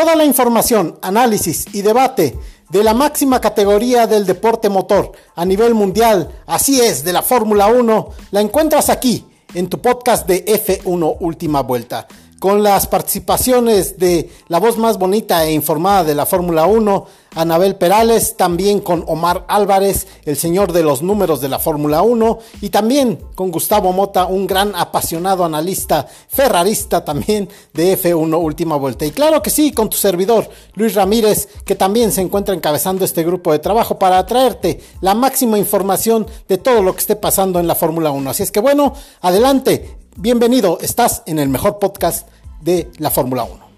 Toda la información, análisis y debate de la máxima categoría del deporte motor a nivel mundial, así es, de la Fórmula 1, la encuentras aquí en tu podcast de F1 Última Vuelta con las participaciones de la voz más bonita e informada de la Fórmula 1, Anabel Perales, también con Omar Álvarez, el señor de los números de la Fórmula 1, y también con Gustavo Mota, un gran apasionado analista, ferrarista también de F1 Última Vuelta. Y claro que sí, con tu servidor, Luis Ramírez, que también se encuentra encabezando este grupo de trabajo para traerte la máxima información de todo lo que esté pasando en la Fórmula 1. Así es que bueno, adelante, Bienvenido, estás en el mejor podcast de la Fórmula 1.